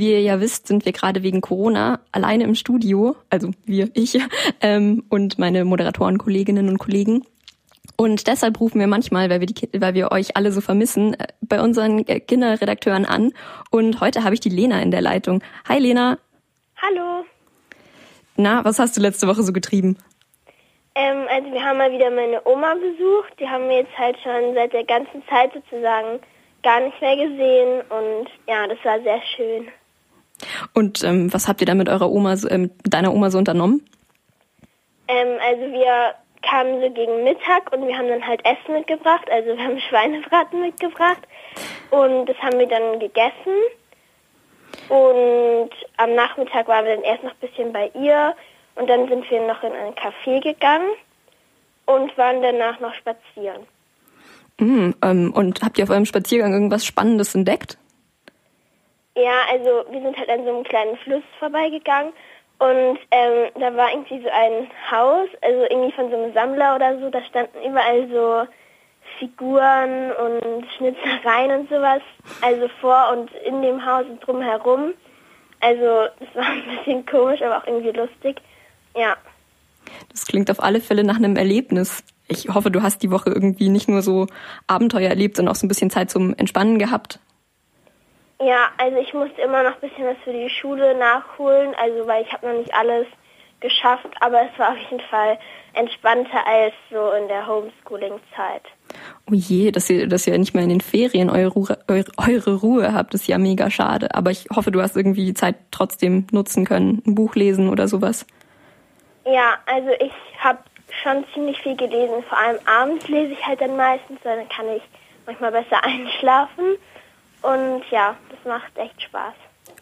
wie ihr ja wisst, sind wir gerade wegen Corona alleine im Studio, also wir, ich ähm, und meine Moderatoren, Kolleginnen und Kollegen. Und deshalb rufen wir manchmal, weil wir, die, weil wir euch alle so vermissen, äh, bei unseren äh, Kinderredakteuren an. Und heute habe ich die Lena in der Leitung. Hi Lena. Hallo. Na, was hast du letzte Woche so getrieben? Ähm, also wir haben mal wieder meine Oma besucht. Die haben wir jetzt halt schon seit der ganzen Zeit sozusagen gar nicht mehr gesehen. Und ja, das war sehr schön. Und ähm, was habt ihr da mit eurer Oma, äh, mit deiner Oma so unternommen? Ähm, also wir kamen so gegen Mittag und wir haben dann halt Essen mitgebracht. Also wir haben Schweinebraten mitgebracht und das haben wir dann gegessen. Und am Nachmittag waren wir dann erst noch ein bisschen bei ihr und dann sind wir noch in ein Café gegangen und waren danach noch spazieren. Mm, ähm, und habt ihr auf eurem Spaziergang irgendwas Spannendes entdeckt? Ja, also wir sind halt an so einem kleinen Fluss vorbeigegangen und ähm, da war irgendwie so ein Haus, also irgendwie von so einem Sammler oder so, da standen überall so Figuren und Schnitzereien und sowas, also vor und in dem Haus und drumherum. Also das war ein bisschen komisch, aber auch irgendwie lustig. Ja. Das klingt auf alle Fälle nach einem Erlebnis. Ich hoffe, du hast die Woche irgendwie nicht nur so Abenteuer erlebt, sondern auch so ein bisschen Zeit zum Entspannen gehabt. Ja, also ich musste immer noch ein bisschen was für die Schule nachholen, also weil ich habe noch nicht alles geschafft, aber es war auf jeden Fall entspannter als so in der Homeschooling-Zeit. Oh je, dass ihr, dass ihr nicht mehr in den Ferien eure Ruhe, eure, eure Ruhe habt, ist ja mega schade. Aber ich hoffe, du hast irgendwie die Zeit trotzdem nutzen können, ein Buch lesen oder sowas. Ja, also ich habe schon ziemlich viel gelesen. Vor allem abends lese ich halt dann meistens, dann kann ich manchmal besser einschlafen. Und ja, das macht echt Spaß.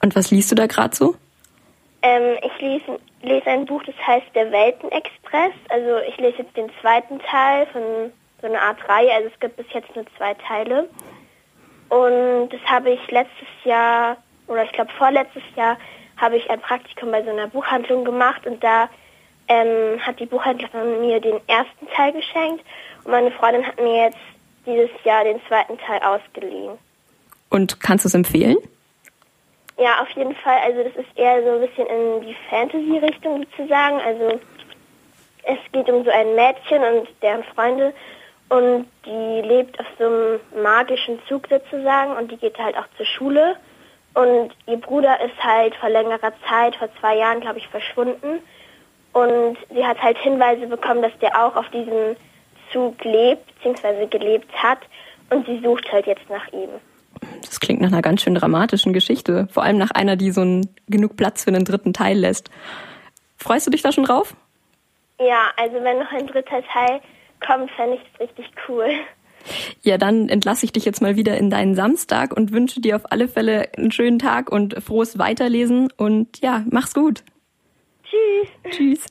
Und was liest du da gerade so? Ähm, ich lese, lese ein Buch, das heißt Der Weltenexpress. Also ich lese jetzt den zweiten Teil von so einer Art Reihe. Also es gibt bis jetzt nur zwei Teile. Und das habe ich letztes Jahr, oder ich glaube vorletztes Jahr, habe ich ein Praktikum bei so einer Buchhandlung gemacht und da ähm, hat die Buchhändlerin mir den ersten Teil geschenkt und meine Freundin hat mir jetzt dieses Jahr den zweiten Teil ausgeliehen. Und kannst du es empfehlen? Ja, auf jeden Fall. Also das ist eher so ein bisschen in die Fantasy-Richtung sozusagen. Also es geht um so ein Mädchen und deren Freunde und die lebt auf so einem magischen Zug sozusagen und die geht halt auch zur Schule. Und ihr Bruder ist halt vor längerer Zeit, vor zwei Jahren, glaube ich, verschwunden. Und sie hat halt Hinweise bekommen, dass der auch auf diesem Zug lebt, beziehungsweise gelebt hat. Und sie sucht halt jetzt nach ihm. Das klingt nach einer ganz schön dramatischen Geschichte. Vor allem nach einer, die so einen, genug Platz für einen dritten Teil lässt. Freust du dich da schon drauf? Ja, also wenn noch ein dritter Teil kommt, fände ich das richtig cool. Ja, dann entlasse ich dich jetzt mal wieder in deinen Samstag und wünsche dir auf alle Fälle einen schönen Tag und frohes Weiterlesen und ja, mach's gut. Tschüss. Tschüss.